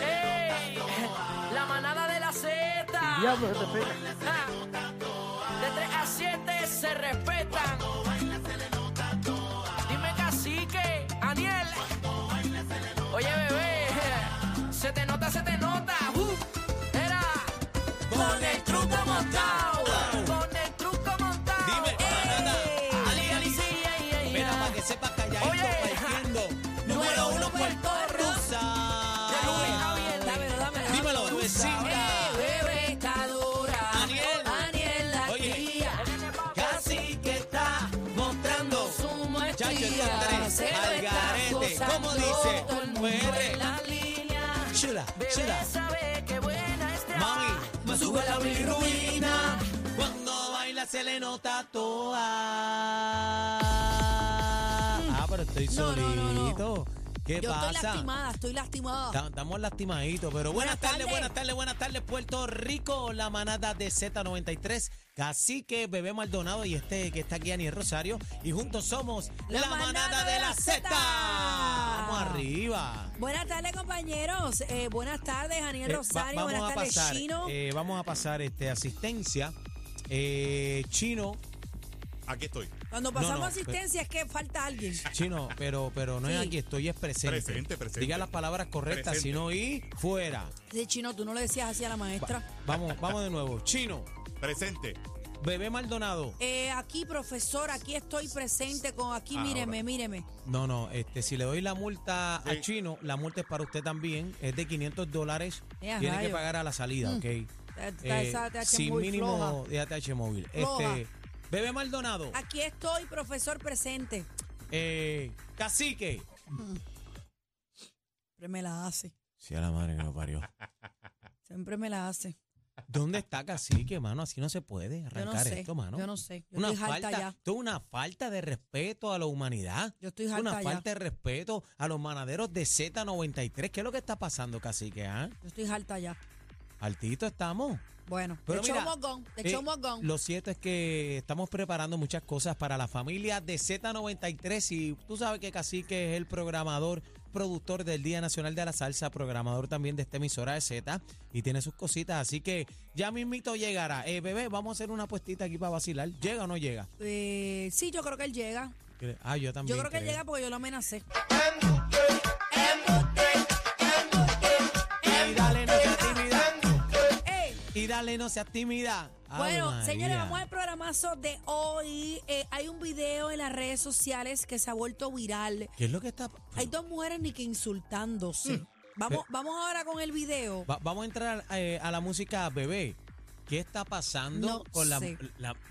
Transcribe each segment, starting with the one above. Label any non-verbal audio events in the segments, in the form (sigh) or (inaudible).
¡Ey! La manada de la Z. Diablo, se. De 3 a 7 se respetan. Dime cacique, Aniel. Oye, bebé. Se te nota, se te nota. Uh. Era. Con el truco montado. Garete. ¿Cómo dice? línea. Chula, chula. sabe que buena está. Mami, Me sube la bilirrubina. Cuando baila se le nota toda. Ah, pero estoy solito. ¿Qué Yo pasa? estoy lastimada, estoy lastimada. Ta- Estamos lastimaditos, pero buenas, Buenas tardes, buenas tardes, buenas tardes, Puerto Rico, la manada de Z93, Cacique, Bebé Maldonado y este que está aquí, Aniel Rosario, y juntos somos la, manada, de la Z. Vamos arriba. Buenas tardes, compañeros. Eh, buenas tardes, Daniel Eh, va- Rosario. vamos buenas a tardes, pasar, Chino. eh, vamos a pasar este asistencia. Eh, Chino, Aquí estoy. Cuando pasamos no, asistencia es que falta alguien. Chino, pero, pero no es aquí, estoy es presente. Presente, presente. Diga las palabras correctas, Presente. si no, y fuera. Sí, Chino, tú no le decías así a la maestra. Vamos, vamos de nuevo. Chino, Presente. Bebé Maldonado. Eh, aquí, profesor, aquí estoy presente con aquí, Ahora. míreme, míreme. No, no, este, si le doy la multa Sí. al chino, la multa es para usted también, es de 500 dólares, Eh, a tiene que pagar a la salida, Mm. ¿ok? Está Eh, esa TH sin mínimo floja. de ATH móvil. Floja. Este, Bebé Maldonado, Aquí estoy, profesor, presente. eh, Cacique. Siempre me la hace. Sí, a la madre que lo parió. Siempre me la hace. ¿Dónde está Cacique, mano? Así no se puede Yo no arrancar sé. esto, mano. Yo no sé. Yo una estoy harta falta, ya. esto es una falta de respeto a la humanidad. Yo estoy una harta ya. falta de respeto a los manaderos de Z93. ¿Qué es lo que está pasando, Cacique? ah? Yo estoy harta ya. Altito estamos. Bueno, Pero de mira, mogón, de Eh. Lo cierto es que estamos preparando muchas cosas para la familia de Z93 y tú sabes que Cacique es el programador, productor del Día Nacional de la Salsa, programador también de esta emisora de Z y tiene sus cositas, así que ya mismito llegará. Eh, bebé, vamos a hacer una puestita aquí para vacilar. ¿Llega o no llega? Eh, sí, yo creo que él llega. Ah, yo también. Yo creo que él llega porque yo lo amenacé. Dale, no seas tímida. Bueno, señores, vamos al programazo de hoy. Eh, hay un video en las redes sociales que se ha vuelto viral. ¿Qué es lo que está...? Hay dos mujeres ni que insultándose. Mm. Vamos, vamos ahora con el video. Va- vamos a entrar eh, a la música bebé. ¿Qué está pasando No con la,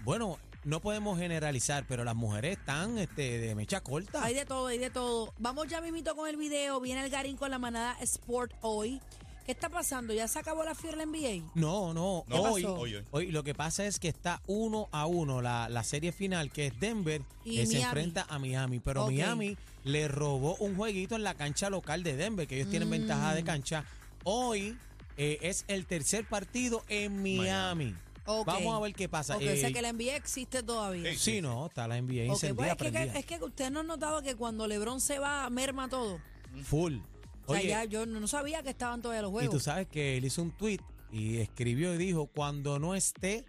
Bueno, no podemos generalizar, pero las mujeres están este, de mecha corta. Hay de todo, hay de todo. Vamos ya mismito con el video. Viene el Garín con la manada Sport hoy. ¿Qué está pasando? ¿Ya se acabó la fiebre en NBA? No, no, No, hoy, pasó? hoy, hoy. hoy lo que pasa es que está uno a uno la, la serie final, que es Denver, Y que se enfrenta a Miami. Pero. Miami le robó un jueguito en la cancha local de Denver, que ellos tienen ventaja de Mm. cancha. Hoy eh, es el tercer partido en Miami. Vamos a ver qué pasa. Ok, Eh, o sea que la NBA existe todavía. Sí. Sí, no, está la NBA Ok, encendida, pues es, que, es que usted no ha notado que cuando LeBron se va, merma todo. Full. O sea, Oye, ya yo no sabía que estaban todavía los y juegos. tú sabes que él hizo un tweet y escribió y dijo, cuando no esté,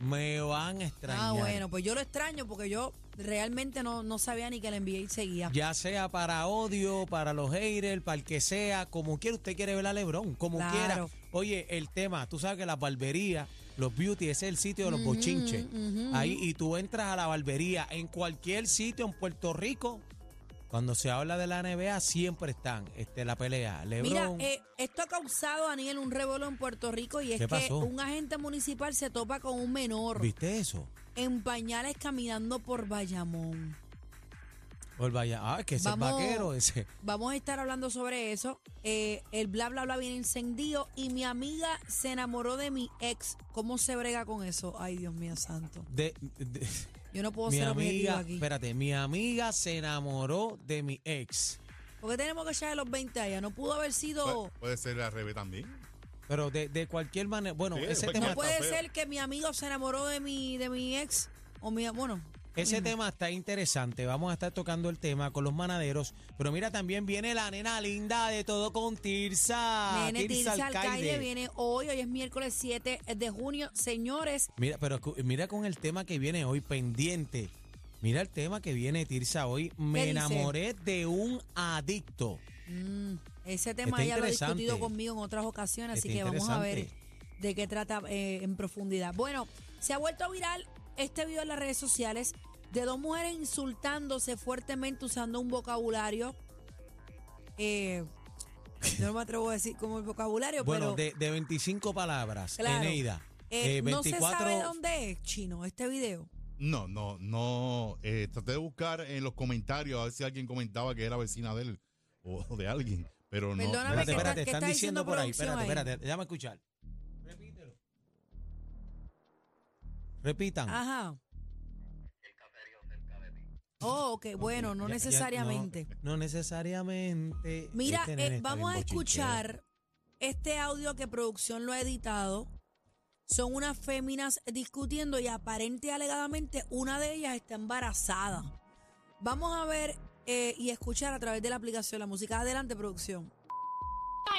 me van a extrañar. Ah, bueno, pues yo lo extraño porque yo realmente no, no sabía ni que el NBA seguía. Ya sea para odio, para los haters, para el que sea, como quiera usted quiere ver a Lebron, como Claro. quiera. Oye, el tema, tú sabes que las barberías, los beauty, ese es el sitio de los bochinches. Ahí, y tú entras a la barbería en cualquier sitio en Puerto Rico. Cuando se habla de la NBA, siempre están este, la pelea. Mira, Lebron. eh, esto ha causado, Daniel, un revuelo en Puerto Rico y es ¿Qué que pasó? un agente municipal se topa con un menor ¿Viste eso? en pañales caminando por Bayamón. Pues vaya, ah, es que ese Vamos- es vaquero, ese. Vamos a estar hablando sobre eso. Eh, el bla bla bla viene encendido y mi amiga se enamoró de mi ex. ¿Cómo se brega con eso? Ay, Dios mío santo. De, de- Yo no puedo mi ser objetivo amiga, aquí. espérate, mi amiga se enamoró de mi ex. ¿Por qué tenemos que echar de los 20 allá? No pudo haber sido... Puede, puede ser al revés también. Pero de, de cualquier manera, bueno, Sí, ese tema, No puede ser que mi amigo se enamoró de mi, de mi ex. O mi, bueno, Ese tema está interesante. Vamos a estar tocando el tema con los manaderos. Pero mira, también viene la nena linda de todo con Tirsa. Nene Tirsa Alcaide viene hoy, hoy es miércoles 7 de junio. Señores, Mira, pero mira con el tema que viene hoy pendiente. Mira el tema que viene Tirsa hoy. Me enamoré de un adicto. mm, ese tema ya lo ha discutido conmigo en otras ocasiones, así que vamos a ver de qué trata eh, en profundidad. Bueno, se ha vuelto viral este video en las redes sociales de dos mujeres insultándose fuertemente usando un vocabulario. Eh, no me atrevo a decir como el vocabulario, Bueno, pero de, de 25 palabras, Claro. Eneida. eh, Eh, no se 24 sabe dónde es, chino, este video. No, no, no. Eh, traté de buscar en los comentarios a ver si alguien comentaba que era vecina de él o de alguien, pero no. Perdóname, no Espérate, ¿qué espérate, está- qué están está diciendo diciendo por ahí. producción Espérate, ahí? espérate, déjame escuchar. Repítelo. Repitan. Ajá. Oh, ok, bueno, no Ya- ya- necesariamente. no, no necesariamente. Mira, Este eh, nene está vamos a bien bochinchero. escuchar este audio que producción lo ha editado. Son unas féminas discutiendo y aparente y alegadamente una de ellas está embarazada. Vamos a ver eh, y escuchar a través de la aplicación la música. Adelante, producción.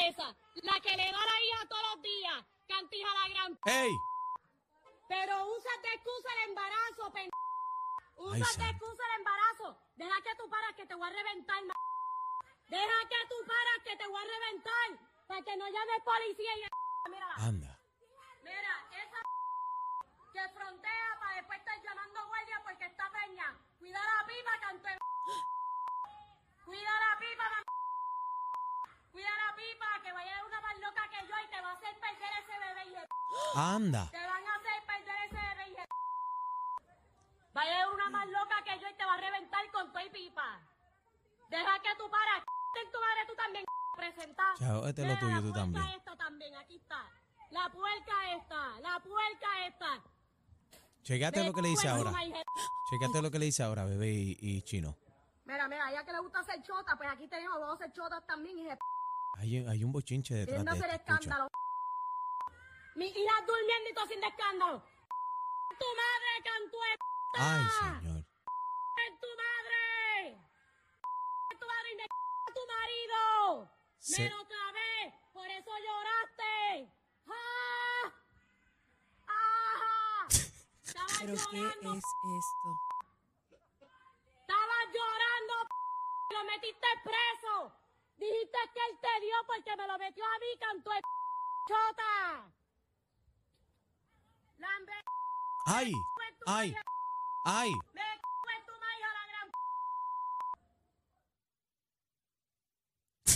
esa, la que le da la hija todos los días, cantija la gran... ¡Ey! Pero usa de excusa el embarazo, pen... Usa de excusa el embarazo. Deja que tú paras que te voy a reventar, ma... Deja que tú paras que te voy a reventar. Para que no llames policía y... (laughs) Mira, Anda. mira, esa (laughs) que frontea para después estar llamando guardia porque está peña. Cuida la pipa, canto. (laughs) Cuida la pipa, ma... Cuida la pipa, que vaya una más loca que yo y te va a hacer perder ese bebé y. Anda. Te van a hacer perder ese bebé. Vaya a una más loca que yo y te va a reventar con tu y pipa. Deja que tú paras. en tu madre tú también presentar. Chao, este es lo tuyo, tú también. esta también, aquí está. La puerca esta, la puerca esta. Checate lo que le dice ahora. Checate lo que le dice ahora, bebé y, y chino. Mira, mira, ya que le gusta hacer chota, pues aquí tenemos dos chotas también, hija. Hay, hay un bochinche detrás de hacer escándalo. Mi hija durmiendo y tú haciendo escándalo. Tu madre, cantó Ay, señor. en tu madre. En tu madre y me tu marido. Se- Me lo clavé, por eso lloraste. ¡Ah! ¡Ah! (laughs) Estabas ¿Pero qué llorando, es esto? estabas llorando, lo metiste preso. Dijiste que él te dio porque me lo metió a mí, cantó de chota. Lambe, ¡Ay! ¡Ay! ¡Ay! me cago en tu madre, hija la gran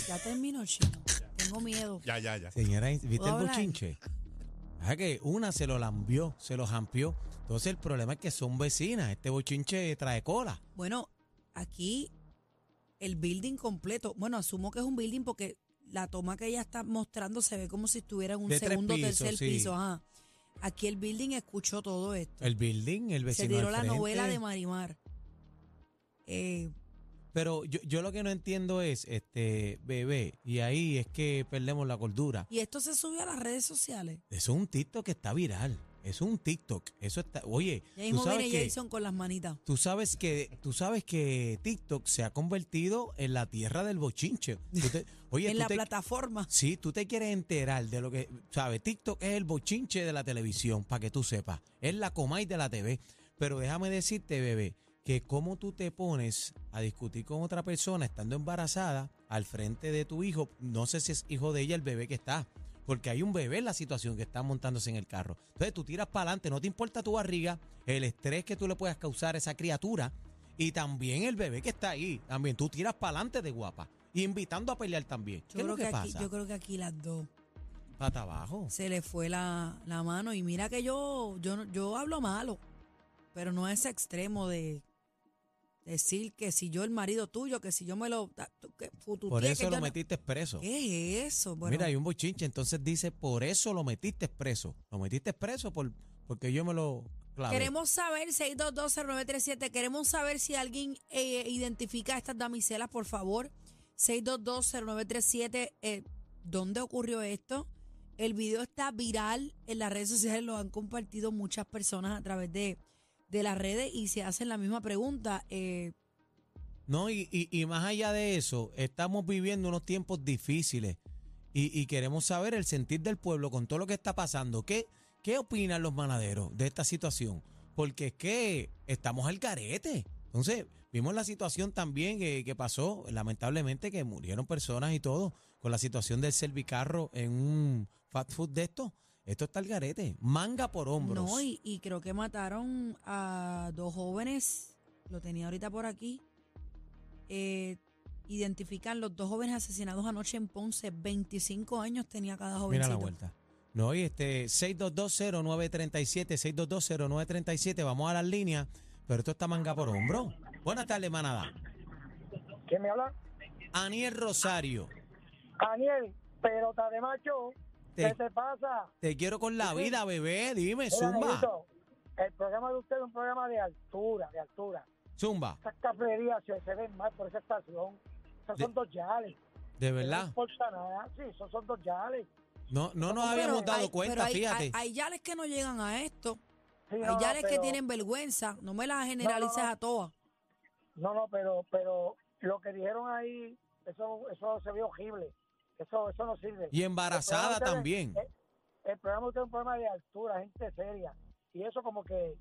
Ya terminó, chino. Tengo miedo. Ya, ya, ya. Señora, ¿viste el bochinche? Es que una se lo lambió, se lo jampió. Entonces el problema es que son vecinas. Este bochinche trae cola. Bueno, aquí el building completo. Bueno, asumo que es un building porque la toma que ella está mostrando se ve como si estuviera en un De tres segundo o pisos, tercer sí. piso. Ajá. Aquí el building escuchó todo esto. El building, el se vecino tiró al la frente. novela de Marimar. Eh, Pero yo, yo lo que no entiendo es, este, bebé, y ahí es que perdemos la cordura. y esto se subió a las redes sociales. Eso es un TikTok que está viral. Es un TikTok. Eso está. Oye, Ya tú sabes, que, Jason con las manitas. tú sabes que tú sabes que TikTok se ha convertido en la tierra del bochinche. Tú te- (laughs) oye, en tú la te- plataforma. Sí, tú te quieres enterar de lo que, ¿sabes? TikTok es el bochinche de la televisión, para que tú sepas. Es la comay de la TV. Pero déjame decirte, bebé, que cómo tú te pones a discutir con otra persona estando embarazada al frente de tu hijo, no sé si es hijo de ella el bebé que está, porque hay un bebé en la situación que está montándose en el carro. Entonces tú tiras para adelante, no te importa tu barriga, el estrés que tú le puedas causar a esa criatura y también el bebé que está ahí. También tú tiras para adelante de guapa, invitando a pelear también. Yo ¿Qué es lo que, que aquí, pasa? yo creo que aquí las dos Pata abajo. se le fue la, la mano. Y mira que yo, yo, yo hablo malo, pero no a ese extremo de decir que si yo el marido tuyo, que si yo me lo... que Por eso lo no- metiste preso. ¿Qué es eso? Bueno, Mira, hay un bochinche, entonces dice, por eso lo metiste preso. Lo metiste preso por, porque yo me lo. Queremos saber, 6220937, queremos saber si alguien eh, identifica a estas damiselas, por favor. 6220937, eh, ¿dónde ocurrió esto? El video está viral en las redes sociales, lo han compartido muchas personas a través de, de las redes y se hacen la misma pregunta. Eh, No, y, y, y más allá de eso, estamos viviendo unos tiempos difíciles y, y queremos saber el sentir del pueblo con todo lo que está pasando. ¿Qué, ¿Qué opinan los manaderos de esta situación? Porque es que estamos al carete. Entonces, vimos la situación también que, que pasó, lamentablemente, que murieron personas y todo, con la situación del servicarro en un fast food de esto. Esto está al garete. Manga por hombros. no, y, y creo que mataron a dos jóvenes, lo tenía ahorita por aquí. Eh, identifican los dos jóvenes asesinados anoche en Ponce. 25 años tenía cada Mira jovencito. la vuelta. No, y este 6220937, 6220937, vamos a las líneas, pero esto está manga por hombro. Buenas tardes, manada. ¿Quién me habla? Aniel Rosario, Daniel, pelota de macho. Te- ¿Qué te pasa? te quiero con la vida, bebé, dime, Mira, zumba, negrito, el programa de usted es un programa de altura, de altura. zumba, Esas cafeterías se, se ven mal por esa estación. Esos De- son dos yales. de No verdad. importa nada. Sí, esos son dos yales. No, no nos Pero habíamos dado hay- cuenta, hay, fíjate. Hay, hay yales que no llegan a esto. Sí, Hay no, no, yales que tienen vergüenza. No me las generalices a todas. No, no, pero, pero lo que dijeron ahí, eso, eso se ve horrible. Eso, eso no sirve. Y embarazada El también. El, el programa es un programa de altura, gente seria. Y eso como que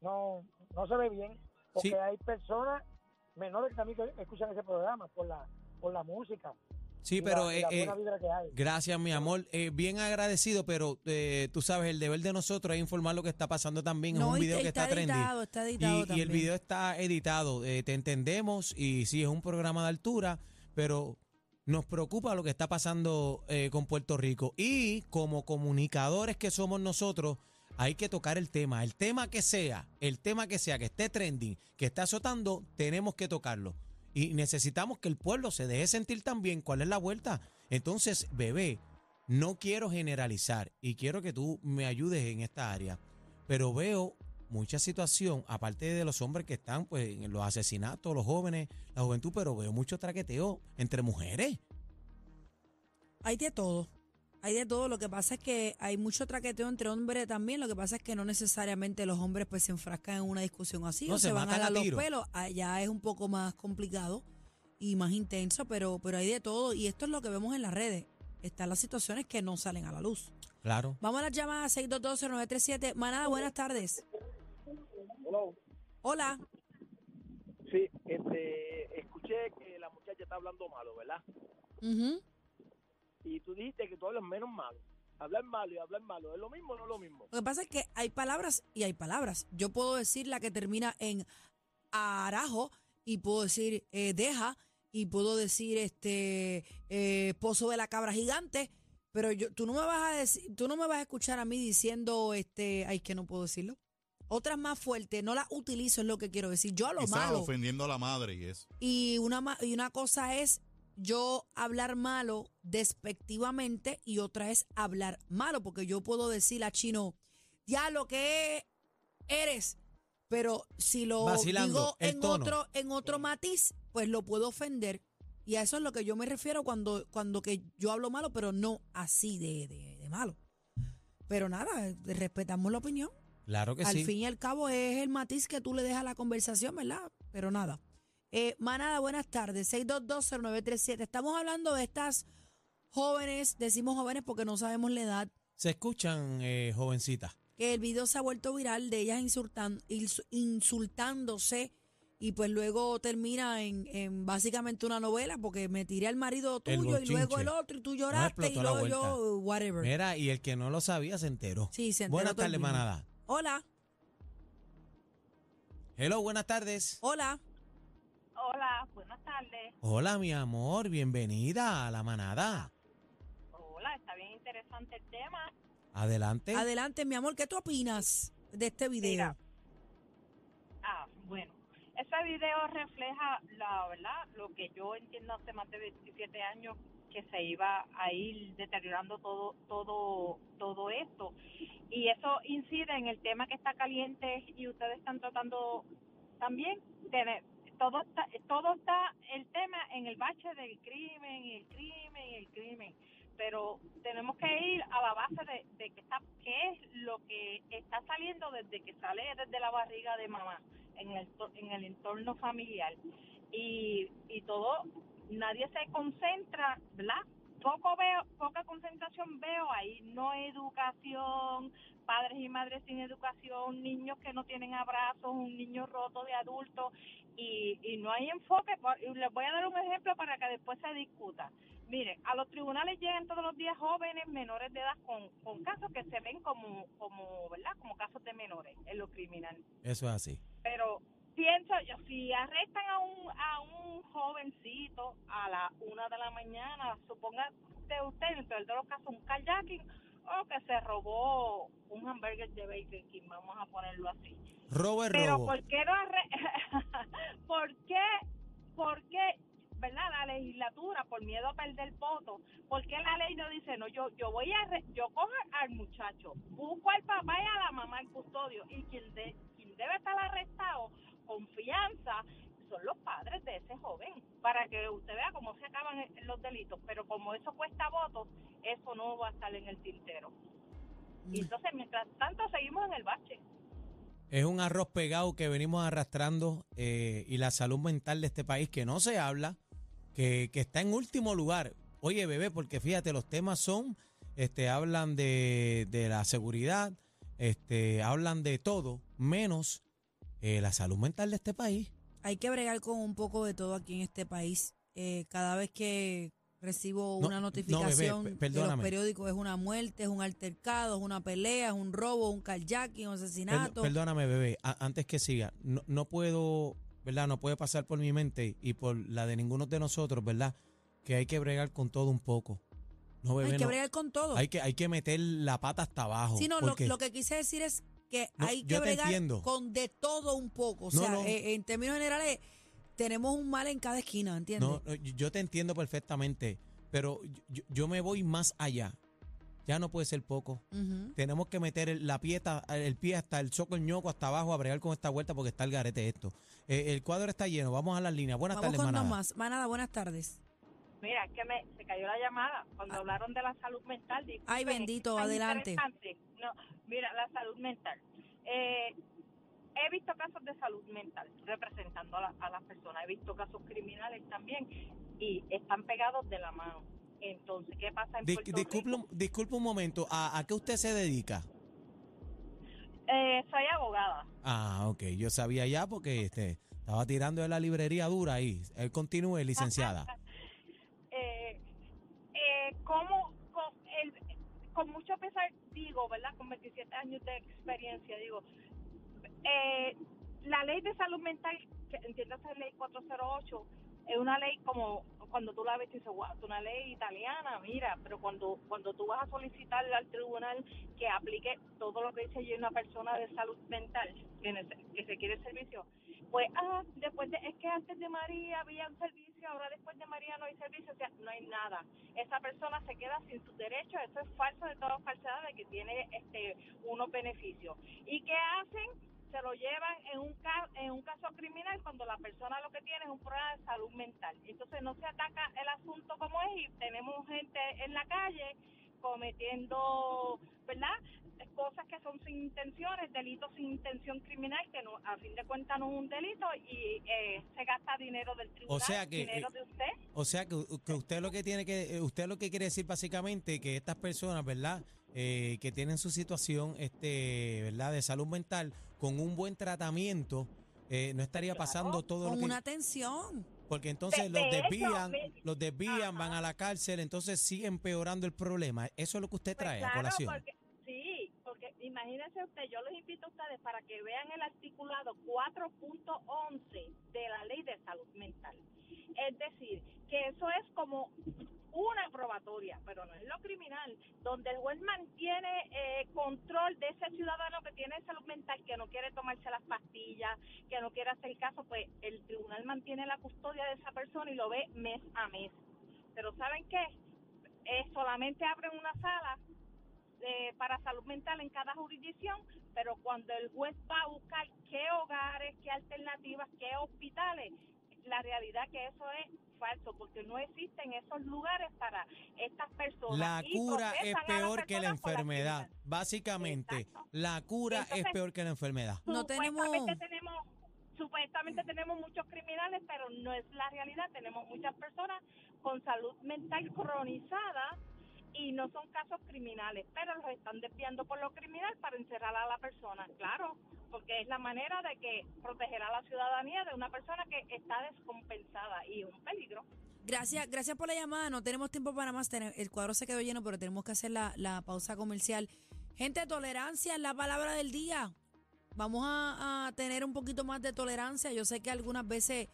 no, no se ve bien. Porque Sí. hay personas menores que también que escuchan ese programa por la, por la música. Sí, pero la, eh, eh, gracias, mi amor. Eh, bien agradecido, pero eh, tú sabes, el deber de nosotros es informar lo que está pasando también. es un video que está, editado, está editado Y, y el video está editado, eh, te entendemos y sí es un programa de altura, pero nos preocupa lo que está pasando eh, con Puerto Rico. Y como comunicadores que somos nosotros, hay que tocar el tema. El tema que sea, el tema que sea, que esté trending, que esté azotando, tenemos que tocarlo. Y necesitamos que el pueblo se deje sentir también cuál es la vuelta. Entonces, bebé, no quiero generalizar y quiero que tú me ayudes en esta área, pero veo mucha situación, aparte de los hombres que están pues en los asesinatos, los jóvenes, la juventud, pero veo mucho traqueteo entre mujeres. Hay de todo. Hay de todo. Lo que pasa es que hay mucho traqueteo entre hombres también. Lo que pasa es que no necesariamente los hombres pues se enfrascan en una discusión así No, o se se, van a dar los pelos. Allá es un poco más complicado y más intenso, pero, pero hay de todo. Y esto es lo que vemos en las redes. Están las situaciones que no salen a la luz. Claro. Vamos a las llamadas 6220937. Manada, buenas tardes. Hola. Sí, este, escuché que la muchacha está hablando malo, ¿verdad? Y tú dijiste que tú hablas menos malo. Hablar malo y hablar malo, ¿es lo mismo o no es lo mismo? Lo que pasa es que hay palabras y hay palabras. Yo puedo decir la que termina en arajo y puedo decir eh, deja y puedo decir este eh, pozo de la cabra gigante, pero yo tú no me vas a decir, tú no me vas a escuchar a mí diciendo este, ay que no puedo decirlo. Otras más fuertes, no las utilizo es lo que quiero decir. Yo a lo Quizás malo. ofendiendo a la madre y eso. Y una, ma- y una cosa es yo hablar malo despectivamente y otra es hablar malo, porque yo puedo decir a Chino, ya lo que eres, pero si lo Vacilando, digo el en tono. otro, en otro matiz, pues lo puedo ofender. Y a eso es lo que yo me refiero cuando, cuando que yo hablo malo, pero no así de, de- de malo. Pero nada, respetamos la opinión. Claro que Al sí. fin y al cabo es el matiz que tú le dejas a la conversación, ¿verdad? Pero nada. Eh, manada, buenas tardes. 6220937. Estamos hablando de estas jóvenes, decimos jóvenes porque no sabemos la edad, Se escuchan, eh, jovencitas. que el video se ha vuelto viral de ellas insultan- ins- insultándose y pues luego termina en, en básicamente una novela porque me tiré al marido tuyo y luego el otro y tú lloraste y luego yo, whatever. Mira, y el que no lo sabía se enteró. Sí, se enteró Buenas tardes, manada. Hola, Hello, buenas tardes. hola. Hola, buenas tardes. Hola, mi amor, bienvenida a la manada. Hola, está bien interesante el tema. Adelante. Adelante, mi amor, ¿qué tú opinas de este video? Mira. Ah, bueno. Ese video refleja la verdad, lo que yo entiendo hace más de 27 años que se iba a ir deteriorando todo todo todo esto y eso incide en el tema que está caliente y ustedes están tratando también tener todo está todo está el tema en el bache del crimen y el crimen y el crimen pero tenemos que ir a la base de, de que está, qué es lo que está saliendo desde que sale desde la barriga de mamá en el, en el entorno familiar. Y, y todo, nadie se concentra, ¿verdad? Poco veo, poca concentración veo ahí, no educación, padres y madres sin educación, niños que no tienen abrazos, un niño roto de adulto y, y no hay enfoque. Les voy a dar un ejemplo para que después se discuta. Mire, a los tribunales llegan todos los días jóvenes menores de edad con, con casos que se ven como, como, ¿verdad? Como casos de menores en lo criminal. Eso es así. Pero pienso yo, si arrestan a un, a un jovencito a la una de la mañana, suponga de usted, en el peor de los casos, un kayaking, o que se robó un hamburger de Burger King, vamos a ponerlo así. Robo es Pero robo. ¿por qué no arre- (laughs) ¿Por qué? ¿Por qué? ¿Verdad? La legislatura, por miedo a perder votos, ¿por qué la ley no dice, no, yo yo voy a, arre- yo cojo al muchacho, busco al papá y a la mamá en custodio, y quien, de, quien debe estar arrestado, confianza, son los padres de ese joven, para que usted vea cómo se acaban los delitos, pero como eso cuesta votos, eso no va a estar en el tintero. Y entonces, mientras tanto, seguimos en el bache. Es un arroz pegado que venimos arrastrando eh, y la salud mental de este país que no se habla, que, que está en último lugar. Oye, bebé, porque fíjate, los temas son, este, hablan de, de la seguridad, este, hablan de todo, menos eh, la salud mental de este país. Hay que bregar con un poco de todo aquí en este país. Eh, cada vez que recibo No, una no, notificación bebé, pe- de los periódicos es una muerte, es un altercado, es una pelea, es un robo, un carjacking, un asesinato. perdóname, bebé, a- antes que siga, no, no puedo, ¿verdad? No puede pasar por mi mente y por la de ninguno de nosotros, ¿verdad? Que hay que bregar con todo un poco. No, bebé, hay que no. bregar con todo. Hay que, hay que meter la pata hasta abajo. Sí, no, lo que quise decir es que No, hay que bregar con de todo un poco. O sea, no. eh, en términos generales, tenemos un mal en cada esquina, ¿entiendes? no, no, yo te entiendo perfectamente, pero yo, yo me voy más allá. Ya no puede ser poco. Tenemos que meter el, la pieta, el pie hasta el choco, el ñoco, hasta abajo a bregar con esta vuelta porque está el garete esto. Eh, el cuadro está lleno. Vamos a las líneas. Buenas Vamos tardes, con dos manada. más. Manada, buenas tardes. Mira, es que me, se cayó la llamada cuando Ah. hablaron de la salud mental. disculpen, Ay, bendito, es adelante. No, mira, la salud mental. Eh, he visto casos de salud mental representando a, la- a las personas. He visto casos criminales también y están pegados de la mano. Entonces, ¿qué pasa en Dis- Puerto disculpe, Rico? un- disculpe un momento. ¿A, a qué usted se dedica? Eh, soy abogada. Ah, ok. Yo sabía ya porque este, estaba tirando de la librería dura ahí. Él continúe, licenciada. eh, eh, como con, el, con mucho pesar digo, ¿verdad? Con 27 años de experiencia, digo, eh, la ley de salud mental, que entiendas la ley 408, es una ley como cuando tú la ves y dices, wow, es una ley italiana, mira, pero cuando cuando tú vas a solicitar al tribunal que aplique todo lo que dice allí una persona de salud mental que, que requiere servicio, pues, ah, después de, es que antes de María había un servicio, ahora después de María no hay servicio, o sea, no hay nada. Esa persona se queda sin sus derechos, eso es falso de todas falsedad de que tiene este unos beneficios. ¿Y qué hacen? Se lo llevan en un, ca- en un caso criminal cuando la persona lo que tiene es un problema de salud mental. Entonces no se ataca el asunto como es y tenemos gente en la calle cometiendo, ¿verdad? Cosas que son sin intenciones, delitos sin intención criminal, que no, a fin de cuentas no es un delito y eh, se gasta dinero del tribunal, sea que, dinero eh, de usted. O sea que, que usted lo que tiene que, eh, usted lo que quiere decir básicamente que estas personas, ¿verdad? Eh, que tienen su situación, este, ¿verdad? De salud mental, con un buen tratamiento, eh, no estaría pasando todo lo Con que, una atención. Porque entonces De- los de desvían, los desvían, Ajá. van a la cárcel, entonces sigue empeorando el problema. Eso es lo que usted Pues trae a colación. porque imagínense usted, yo les invito a ustedes para que vean el articulado 4.11 de la ley de salud mental. Es decir, que eso es como una probatoria, pero no es lo criminal, donde el juez mantiene eh, control de ese ciudadano que tiene salud mental, que no quiere tomarse las pastillas, que no quiere hacer caso, pues el tribunal mantiene la custodia de esa persona y lo ve mes a mes. Pero ¿saben qué? Eh, solamente abren una sala eh, para salud mental en cada jurisdicción, pero cuando el juez va a buscar qué hogares, qué alternativas, qué hospitales, la realidad que eso es falso, porque no existen esos lugares para estas personas. La y cura es peor que la enfermedad. Básicamente, Exacto. la cura es peor que la enfermedad. No tenemos supuestamente tenemos muchos criminales, pero no es la realidad. Tenemos muchas personas con salud mental cronizada y no son casos criminales, pero los están desviando por lo criminal para encerrar a la persona, claro, porque es la manera de que proteger a la ciudadanía de una persona que está descompensada y un peligro. Gracias, gracias por la llamada. No tenemos tiempo para más. El cuadro se quedó lleno, pero tenemos que hacer la, la pausa comercial. Gente, tolerancia es la palabra del día. Vamos a tener un poquito más de tolerancia. Yo sé que algunas veces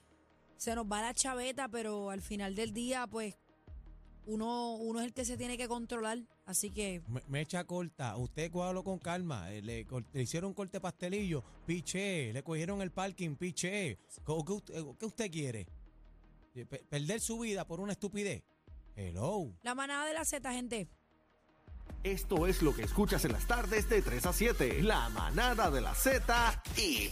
se nos va la chaveta, pero al final del día, pues, uno, uno es el que se tiene que controlar. Así que Me, me echa corta, usted cuádalo con calma. eh, Le, hicieron un corte pastelillo, piché, le cogieron el parking, piché. ¿Qué, qué usted, qué usted quiere? Eh, pe- ¿Perder su vida por una estupidez? Hello. la manada de la Z, gente. Esto es lo que escuchas en las tardes de 3 a 7. La manada de la Z y